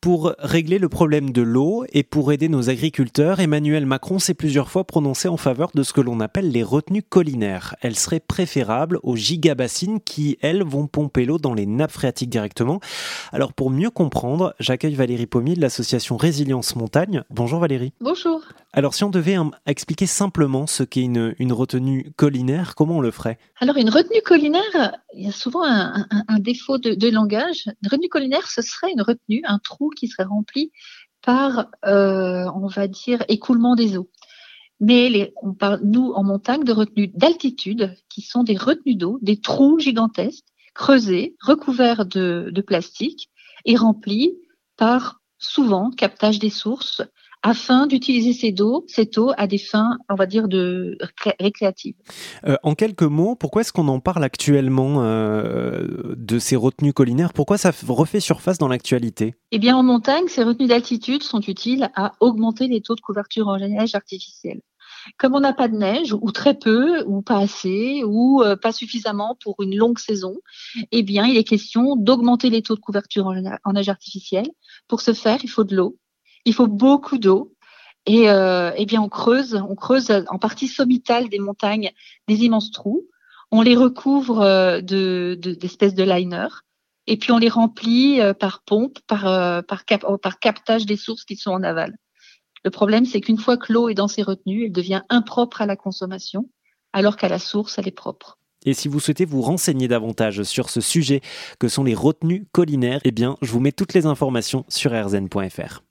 Pour régler le problème de l'eau et pour aider nos agriculteurs, Emmanuel Macron s'est plusieurs fois prononcé en faveur de ce que l'on appelle les retenues collinaires. Elles seraient préférables aux gigabassines qui, elles, vont pomper l'eau dans les nappes phréatiques directement. Alors pour mieux comprendre, j'accueille Valérie Pommier de l'association Résilience Montagne. Bonjour Valérie. Bonjour. Alors si on devait expliquer simplement ce qu'est une, retenue collinaire, comment on le ferait? Alors une retenue collinaire, il y a souvent un, défaut de, langage. Une retenue collinaire, ce serait une retenue, un trou qui serait rempli par, euh, on va dire, écoulement des eaux. Mais on parle, nous, en montagne, de retenues d'altitude, qui sont des retenues d'eau, des trous gigantesques, creusés, recouverts de plastique et remplis par, souvent, captage des sources, afin d'utiliser cette eau, cette eau à des fins, on va dire, de récréatives. Euh, en quelques mots, pourquoi est-ce qu'on en parle actuellement euh, de ces retenues collinaires? Pourquoi ça refait surface dans l'actualité? Eh bien, en montagne, ces retenues d'altitude sont utiles à augmenter les taux de couverture en neige artificielle. Comme on n'a pas de neige, ou très peu, ou pas assez, ou euh, pas suffisamment pour une longue saison, eh bien, il est question d'augmenter les taux de couverture en neige artificielle. Pour ce faire, il faut de l'eau il faut beaucoup d'eau. Et, euh, eh bien, on creuse, on creuse en partie sommitale des montagnes des immenses trous. On les recouvre euh, de, d'espèces de, liner. Et puis on les remplit euh, par pompe, par, par, par captage des sources qui sont en aval. Le problème, c'est qu'une fois que l'eau est dans ses retenues, elle devient impropre à la consommation, alors qu'à la source, elle est propre. Et si vous souhaitez vous renseigner davantage sur ce sujet que sont les retenues collinaires, eh bien, je vous mets toutes les informations sur rzn.fr.